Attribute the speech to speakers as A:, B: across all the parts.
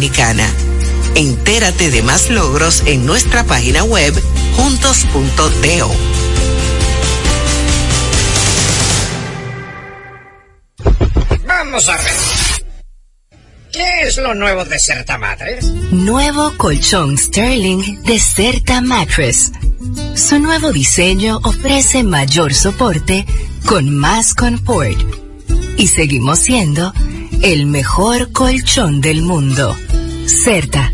A: Dominicana. Entérate de más logros en nuestra página web juntos.do.
B: Vamos a ver. ¿Qué es lo nuevo de Certa Mattress?
C: Nuevo colchón Sterling de Certa Mattress. Su nuevo diseño ofrece mayor soporte con más confort. Y seguimos siendo el mejor colchón del mundo. Certa.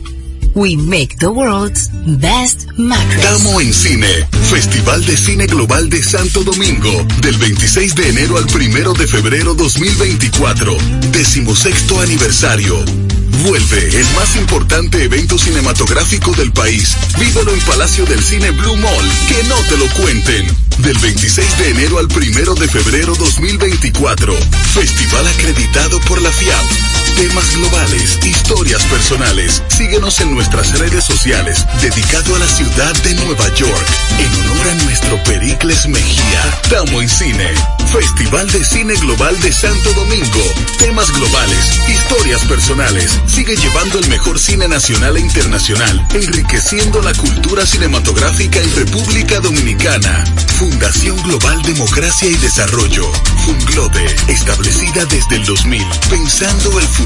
C: We make the world's best mattress.
D: Tamo en Cine, Festival de Cine Global de Santo Domingo, del 26 de enero al 1 de febrero 2024, decimosexto aniversario. Vuelve el más importante evento cinematográfico del país. Vívelo en Palacio del Cine Blue Mall. Que no te lo cuenten. Del 26 de enero al 1 de febrero 2024. Festival acreditado por la FIAP. Temas globales, historias personales. Síguenos en nuestras redes sociales, dedicado a la ciudad de Nueva York, en honor a nuestro Pericles Mejía. Tamo en Cine. Festival de Cine Global de Santo Domingo. Temas globales, historias personales. Sigue llevando el mejor cine nacional e internacional, enriqueciendo la cultura cinematográfica en República Dominicana. Fundación Global Democracia y Desarrollo. Funglobe, establecida desde el 2000, pensando el futuro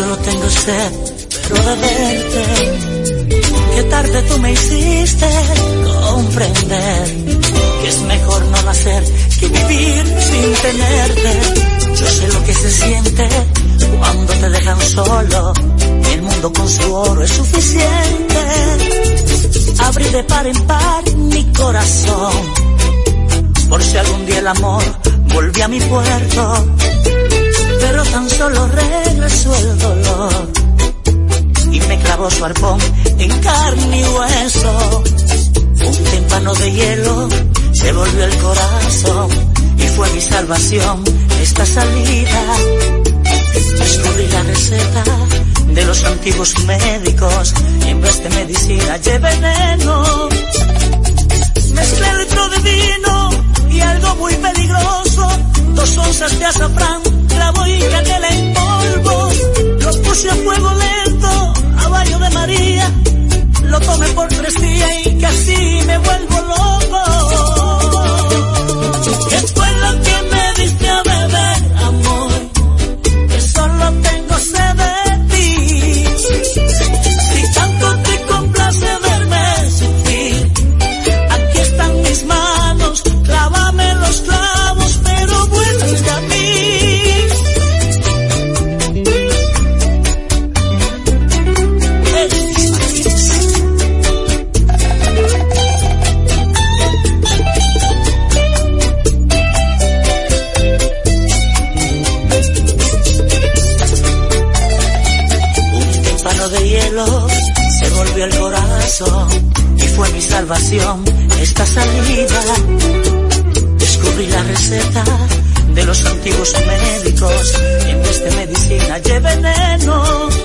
E: solo tengo sed, pero de verte. Qué tarde tú me hiciste comprender que es mejor no nacer que vivir sin tenerte. Yo sé lo que se siente cuando te dejan solo. El mundo con su oro es suficiente. Abrí de par en par mi corazón por si algún día el amor volvió a mi puerto, pero tan solo regresó el dolor y me clavó su arpón en carne y hueso. Un tímpano de hielo se volvió el corazón y fue mi salvación esta salida. Descubrí la receta de los antiguos médicos y en vez de medicina llevé veneno. Mezclé litro de vino y algo muy peligroso, dos onzas de azafrán, clavo y canela en polvo. Lo puse a fuego lento, a baño de María, lo tomé por tres días y casi me vuelvo loco. ¿Qué fue lo que esta salida. Descubrí la receta de los antiguos médicos en vez de medicina llevé veneno.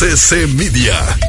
F: RCC Media.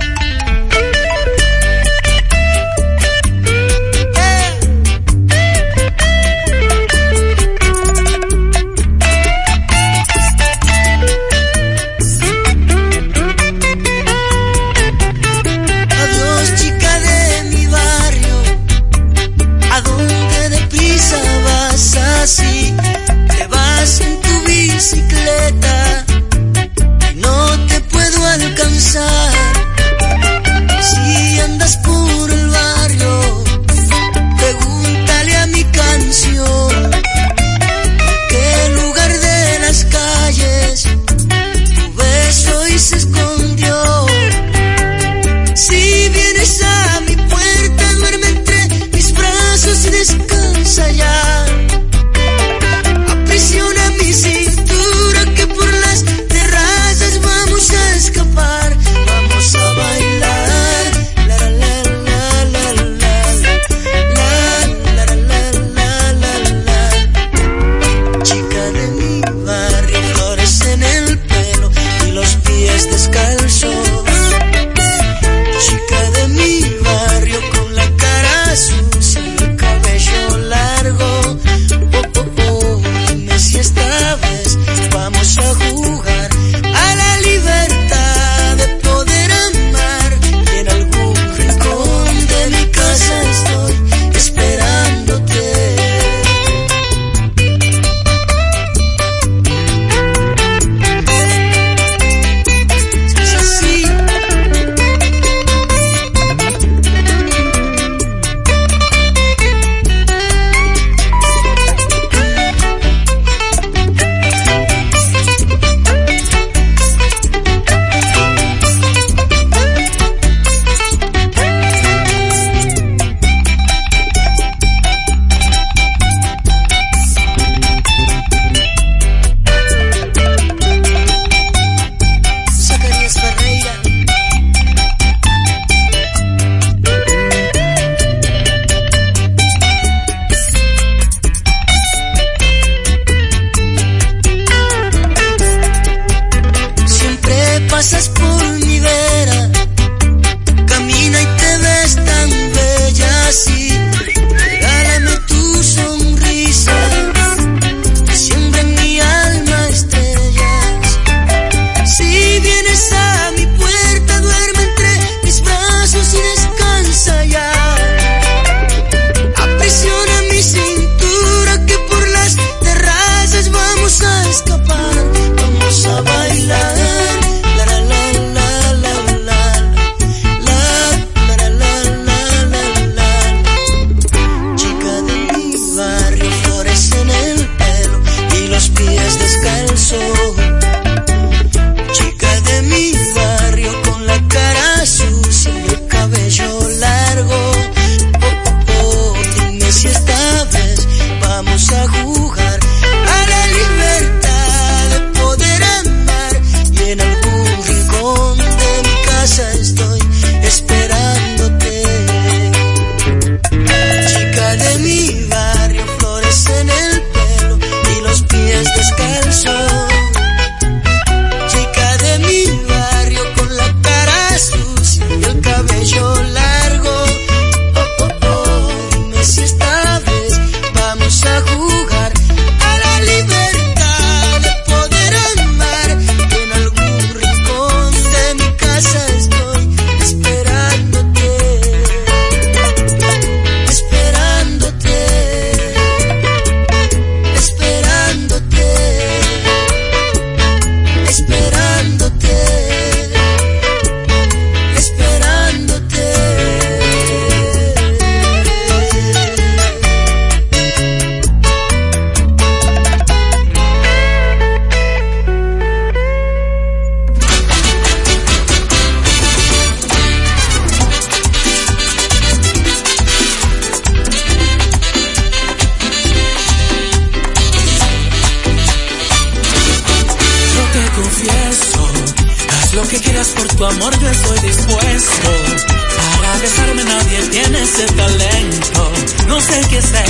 G: Sé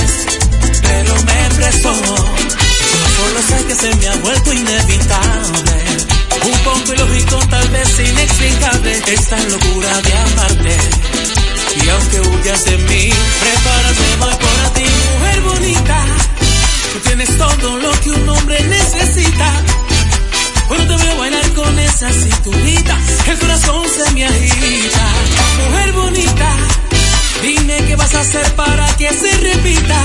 G: pero me presto. Solo sé que se me ha vuelto inevitable. Un poco ilógico, tal vez inexplicable, esta locura de amarte. Y aunque huyas de mí, prepárate, voy por ti, mujer bonita. Tú tienes todo lo que un hombre necesita. Cuando te veo bailar con esa cinturita, el corazón se me agita. Mujer bonita, dime qué vas a hacer para que se repita.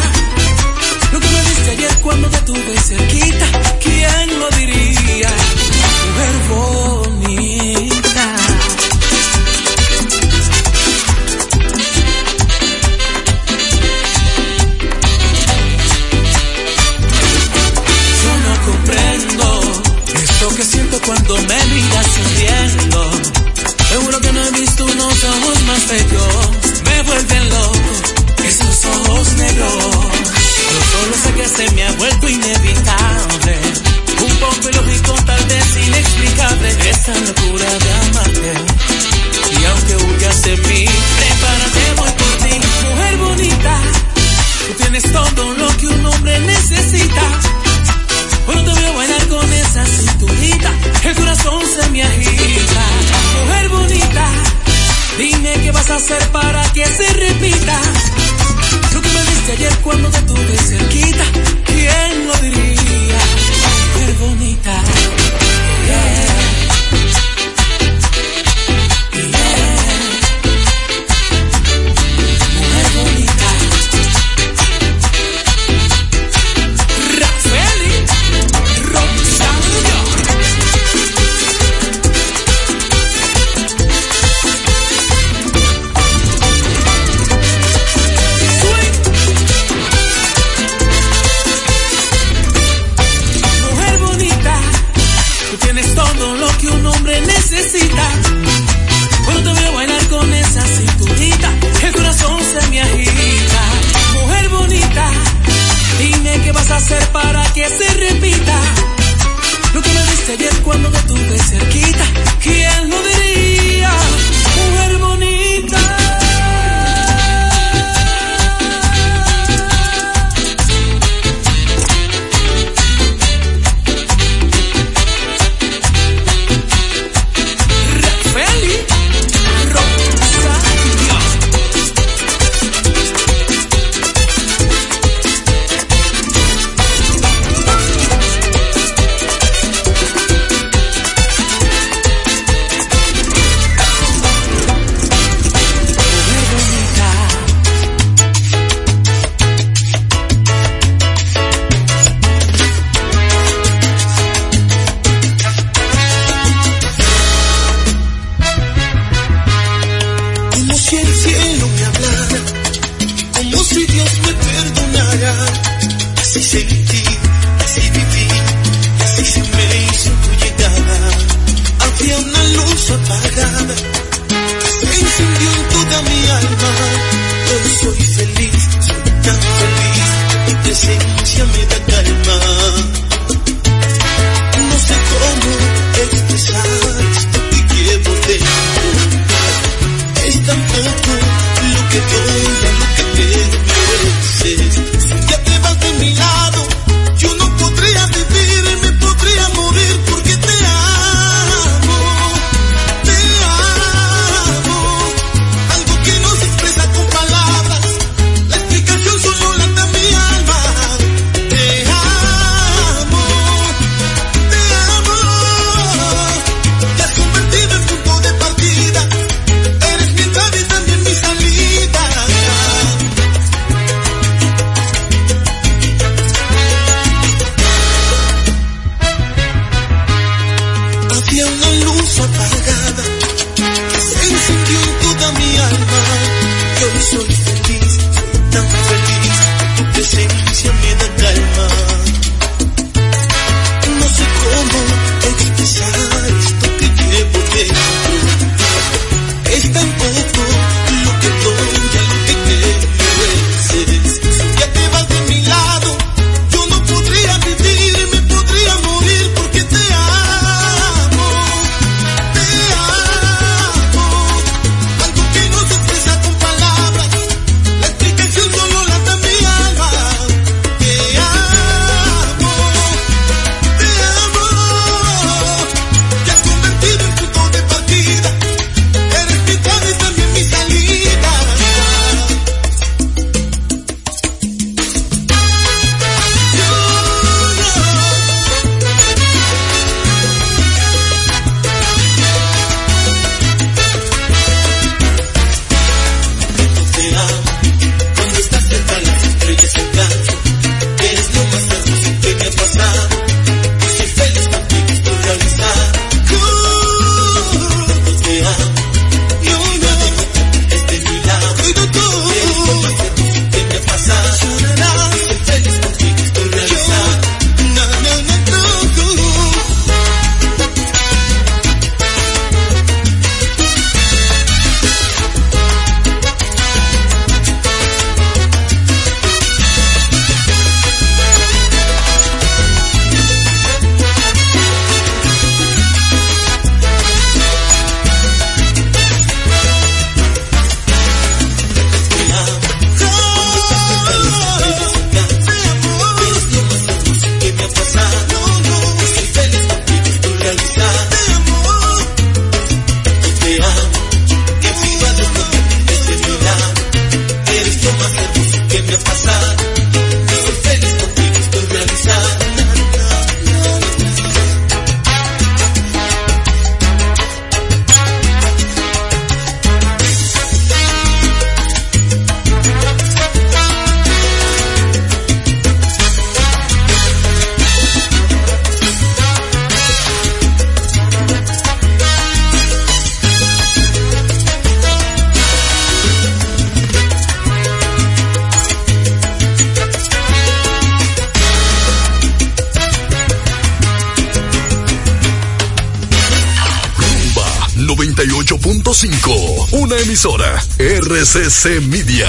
G: Lo que me diste ayer cuando te tuve cerquita, ¿quién lo diría? Mujer bonita. Yo no comprendo eso que siento cuando me miras sonriendo. Seguro que no he visto unos ojos más bellos, se me ha vuelto inevitable. Un poco ilógico, tal vez inexplicable. Esta locura de amarte. Y aunque huyas de mí, prepárate, voy por ti. Mujer bonita, tú tienes todo lo que un hombre necesita. Cuando te veo bailar con esa cinturita, el corazón se me agita. Mujer bonita, dime qué vas a hacer para que se repita. Diste ayer cuando te tuve cerquita, ¿quién lo diría? Mujer bonita. Yeah.
D: emisora, RCC Media.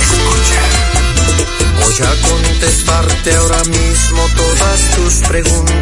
D: Escucha.
H: Voy a contestarte ahora mismo todas tus preguntas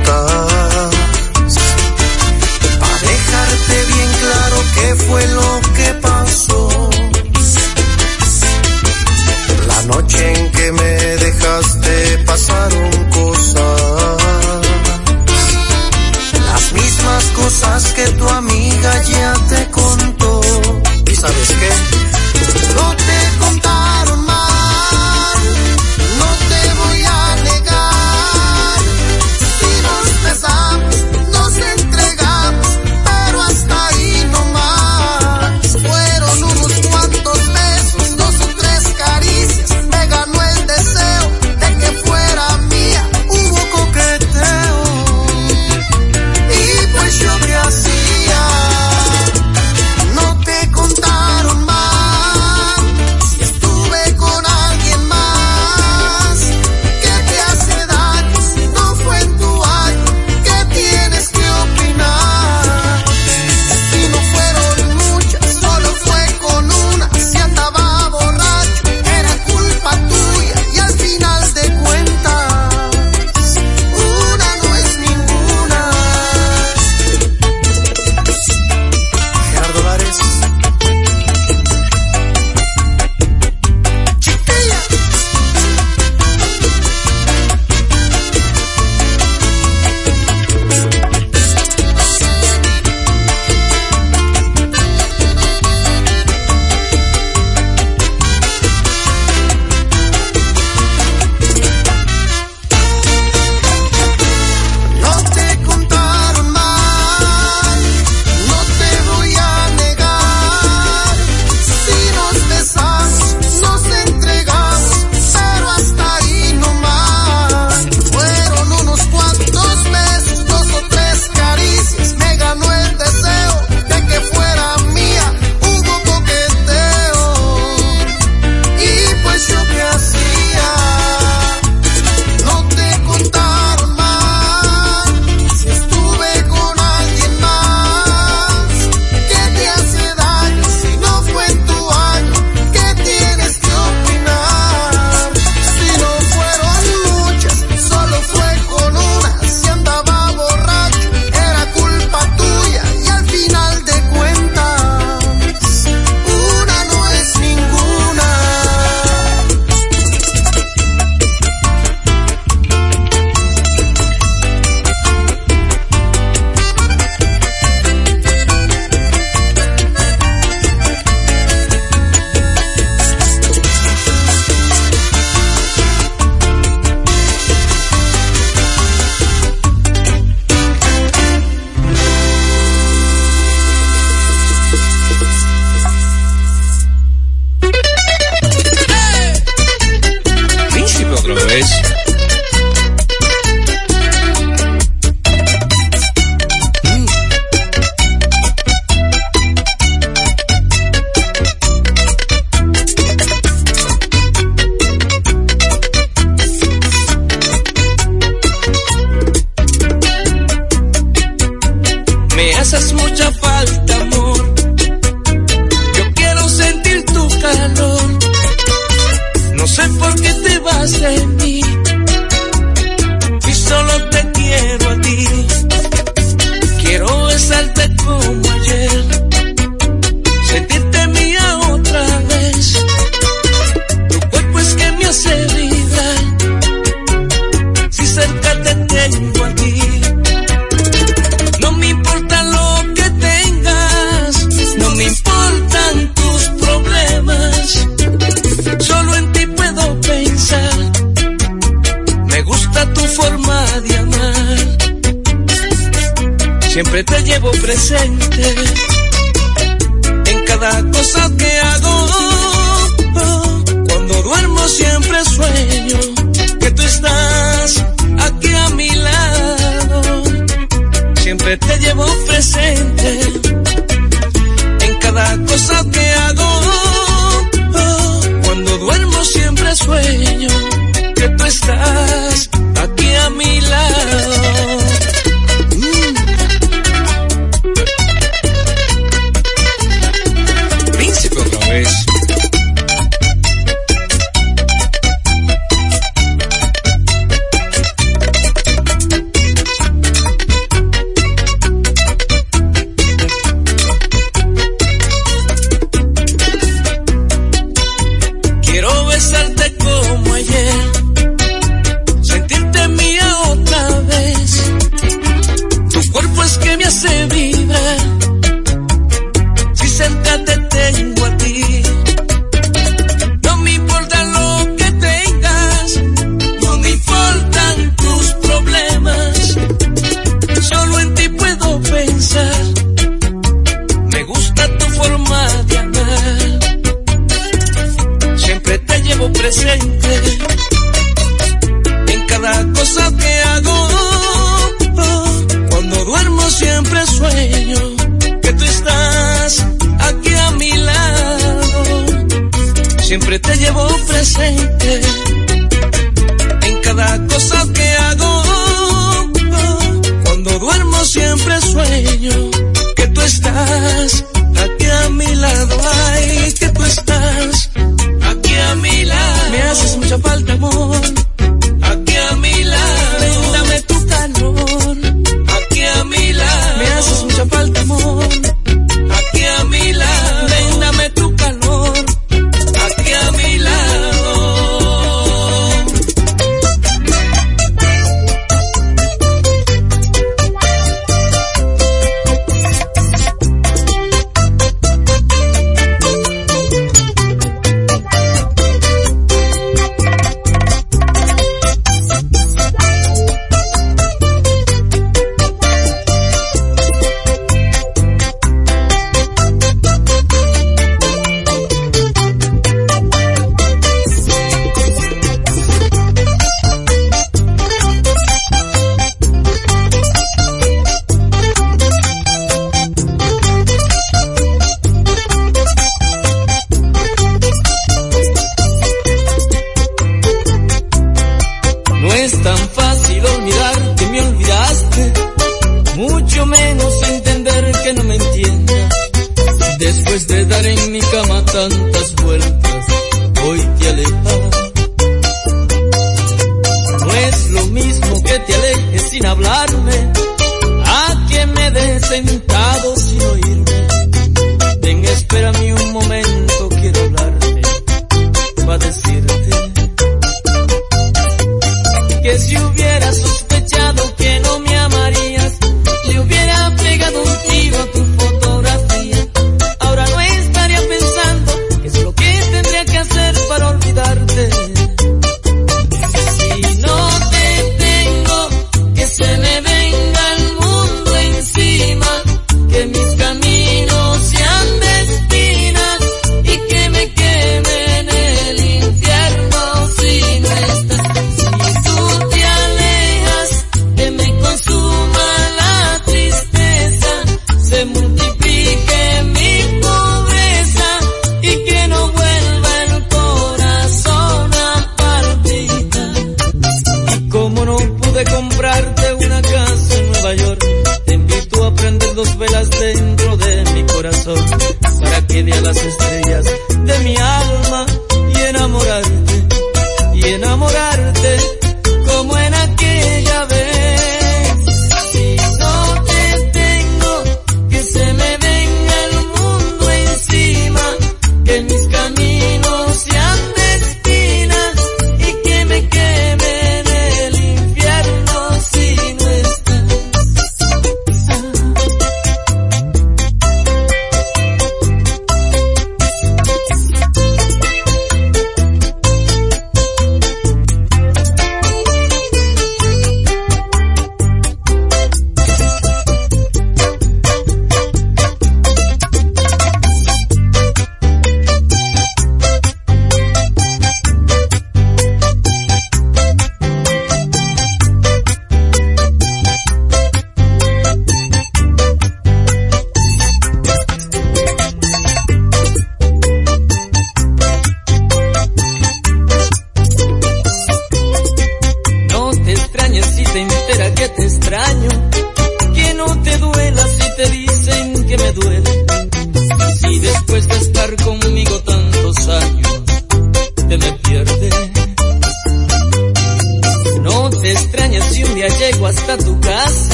H: que
I: tú estás.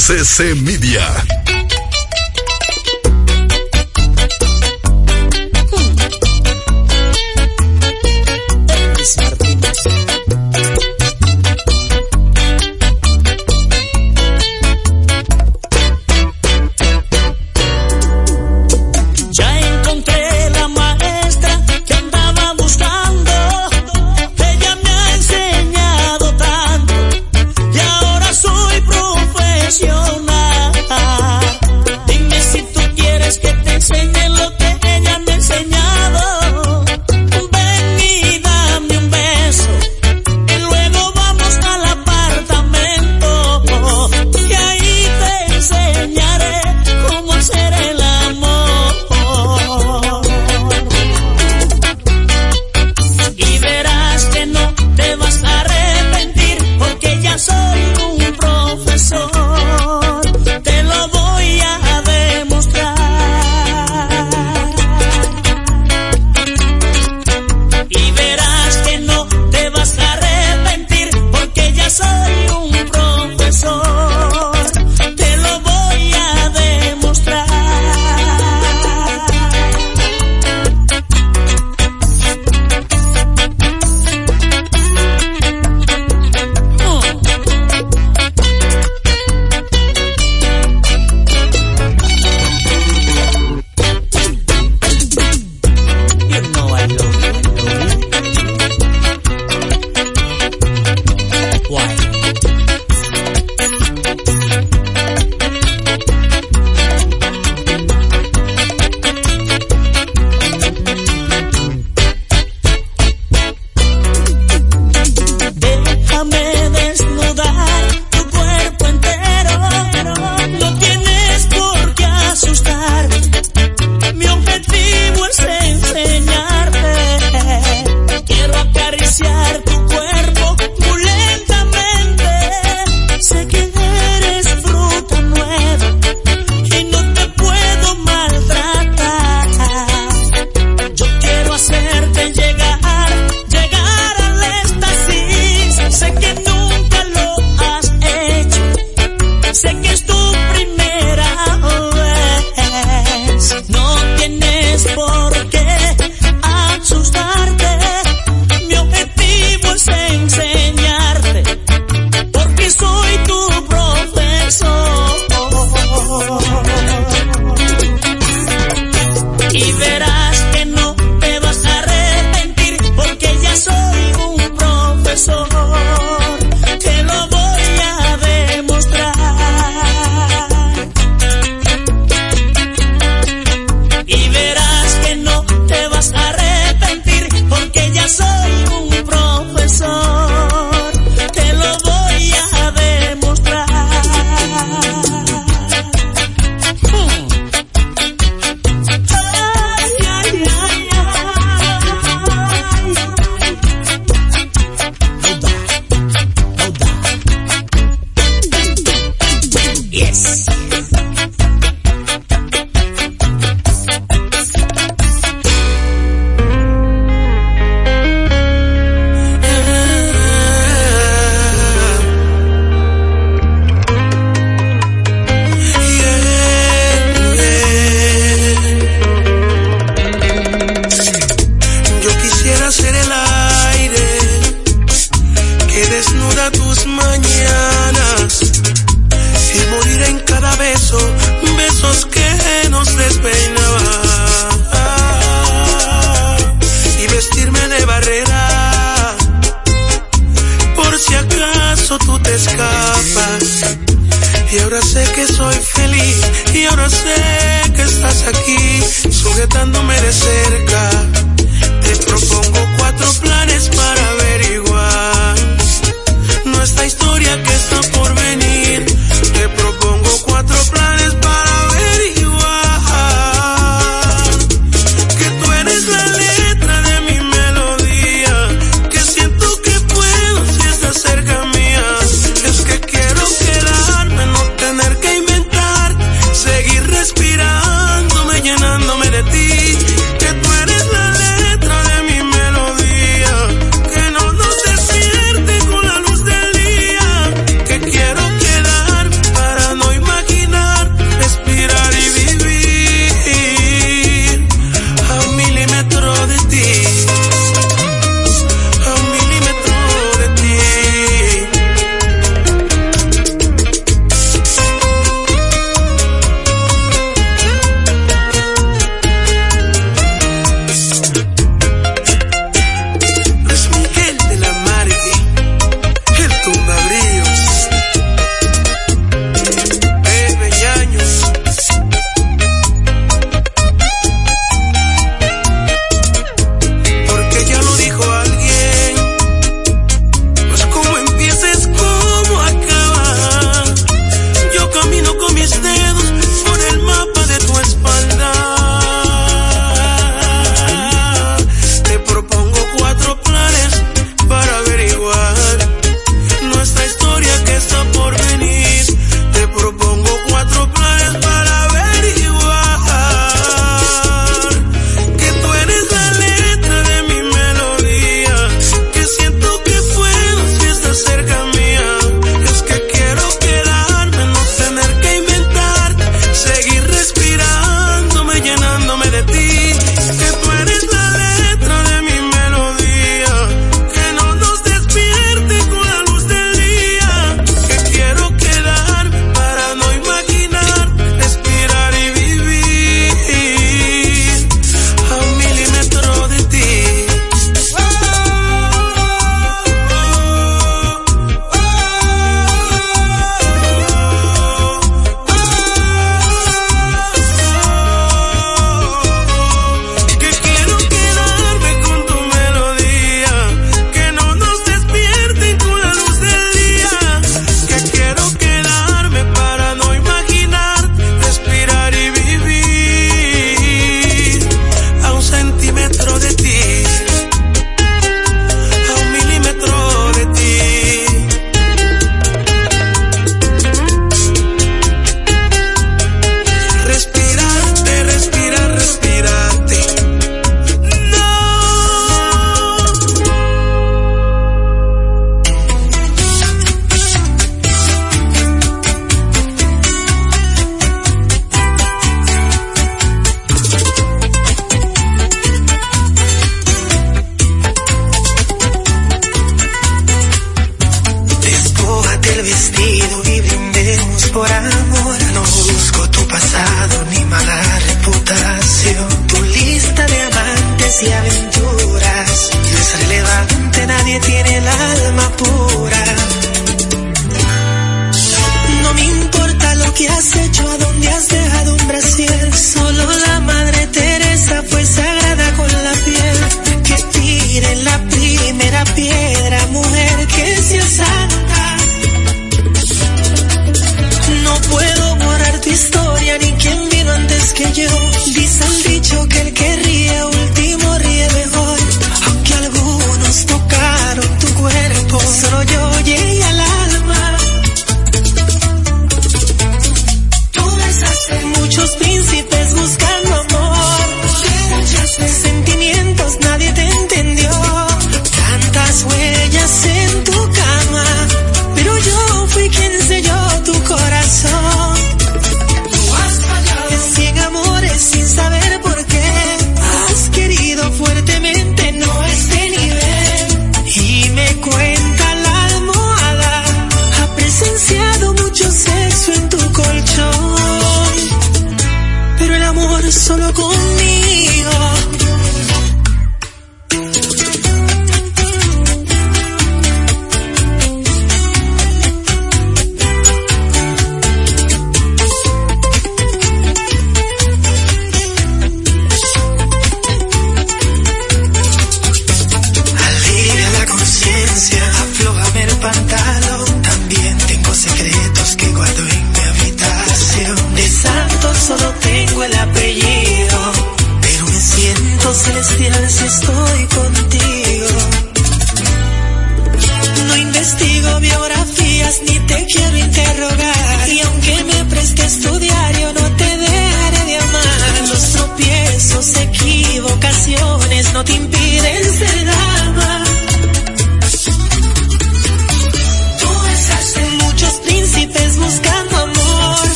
E: RCC Media.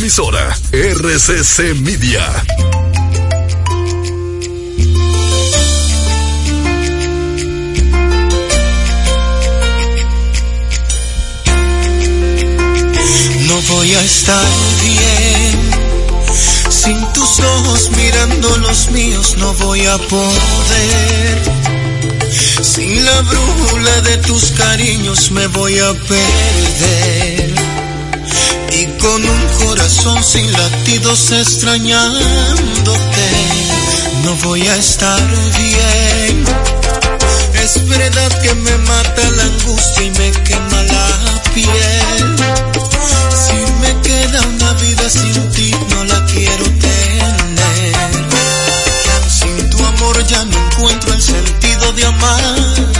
D: emisora RCC Media.
H: No voy a estar bien sin tus ojos mirando los míos, no voy a poder. Sin la brújula de tus cariños me voy a perder. Y con un corazón sin latidos extrañándote. No voy a estar bien. Es verdad que me mata la angustia y me quema la piel. Si me queda una vida sin ti, no la quiero tener. Sin tu amor ya no encuentro el sentido de amar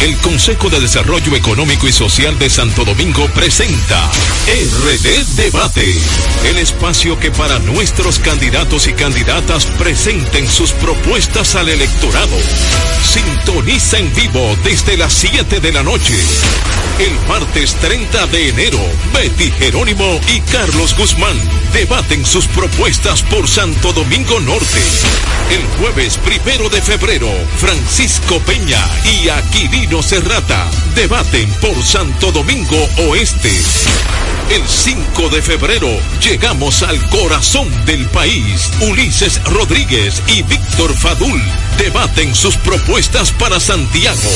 J: El Consejo de Desarrollo Económico y Social de Santo Domingo presenta RD Debate, el espacio que para nuestros candidatos y candidatas presenten sus propuestas al electorado. Sintoniza en vivo desde las 7 de la noche. El martes 30 de enero, Betty Jerónimo y Carlos Guzmán debaten sus propuestas por Santo Domingo Norte. El jueves primero de febrero, Francisco Peña y Aquilino Serrata debaten por Santo Domingo Oeste. El 5 de febrero llegamos al corazón del país. Ulises Rodríguez y Víctor Fadul debaten sus propuestas para Santiago.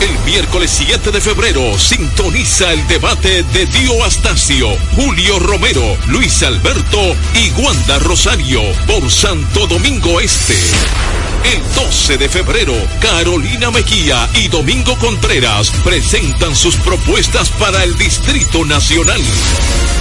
J: El miércoles 7 de febrero sintoniza el debate de Dio Astacio, Julio Romero, Luis y Wanda Rosario por Santo Domingo Este. El 12 de febrero, Carolina Mejía y Domingo Contreras presentan sus propuestas para el Distrito Nacional.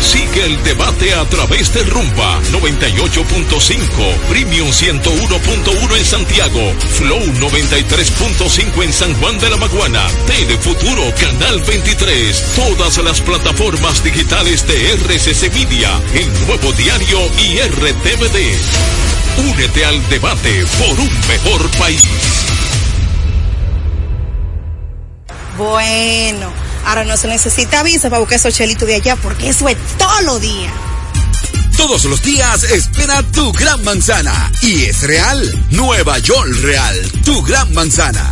J: Sigue el debate a través de Rumba 98.5, Premium 101.1 en Santiago, Flow 93.5 en San Juan de la Maguana, Telefuturo Canal 23, todas las plataformas digitales de RCC Media, el nuevo diario y RTVD. Únete al debate por un mejor país.
K: Bueno, ahora no se necesita visa para buscar esos chelitos de allá porque eso es todo lo día.
L: Todos los días espera tu gran manzana. Y es real. Nueva York Real. Tu gran manzana.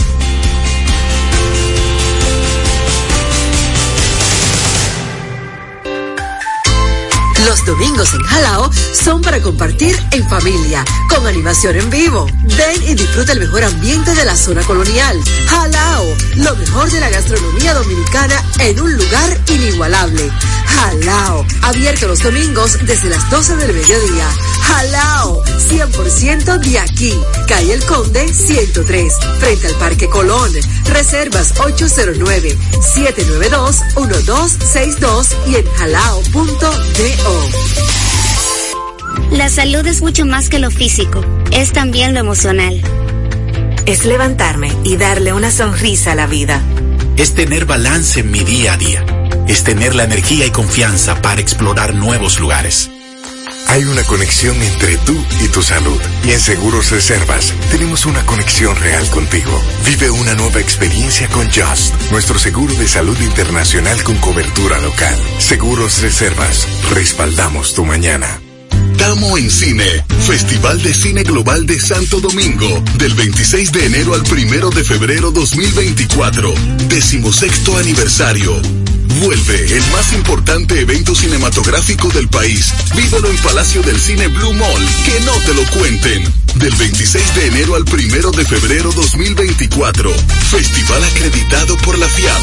M: Los domingos en Jalao son para compartir en familia, con animación en vivo. Ven y disfruta el mejor ambiente de la zona colonial. Jalao, lo mejor de la gastronomía dominicana en un lugar inigualable. Jalao, abierto los domingos desde las 12 del mediodía. Jalao, 100% de aquí. Calle El Conde 103, frente al Parque Colón. Reservas 809-792-1262 y en jalao.do.
N: La salud es mucho más que lo físico, es también lo emocional.
O: Es levantarme y darle una sonrisa a la vida.
P: Es tener balance en mi día a día. Es tener la energía y confianza para explorar nuevos lugares.
Q: Hay una conexión entre tú y tu salud. Y en Seguros Reservas tenemos una conexión real contigo. Vive una nueva experiencia con Just, nuestro seguro de salud internacional con cobertura local. Seguros Reservas, respaldamos tu mañana.
J: Tamo en Cine, Festival de Cine Global de Santo Domingo, del 26 de enero al 1 de febrero 2024, decimosexto aniversario. Vuelve el más importante evento cinematográfico del país. Vívelo en Palacio del Cine Blue Mall. Que no te lo cuenten. Del 26 de enero al 1 de febrero 2024. Festival acreditado por la FIAP.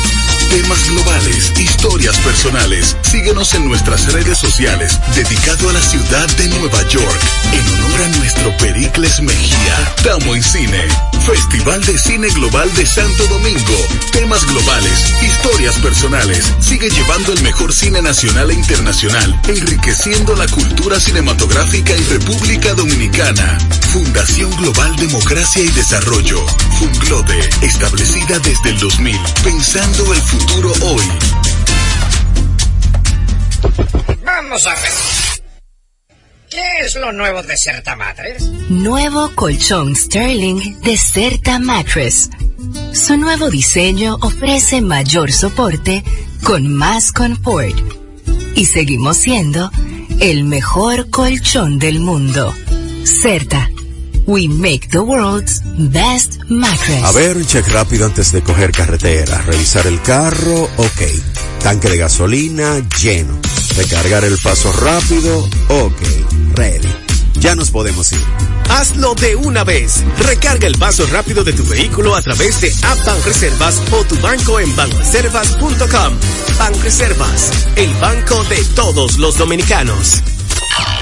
J: Temas globales, historias personales. Síguenos en nuestras redes sociales, dedicado a la ciudad de Nueva York, en honor a nuestro Pericles Mejía. Tamo en Cine. Festival de Cine Global de Santo Domingo. Temas globales, historias personales.
R: sigue llevando el mejor cine nacional e internacional, enriqueciendo la cultura cinematográfica en República Dominicana. Fundación Global Democracia y Desarrollo. Funglode, establecida desde el 2000, pensando el futuro hoy.
B: Vamos a ver. ¿Qué es lo nuevo de Certa Mattress?
C: Nuevo colchón Sterling de Certa Mattress. Su nuevo diseño ofrece mayor soporte con más confort. Y seguimos siendo el mejor colchón del mundo. Certa. We make the world's best mattress.
S: A ver, un check rápido antes de coger carretera. Revisar el carro, ok. Tanque de gasolina, lleno. Recargar el paso rápido, ok. Ready. Ya nos podemos ir.
L: Hazlo de una vez. Recarga el paso rápido de tu vehículo a través de App Reservas o tu banco en banreservas.com. Reservas, el banco de todos los dominicanos.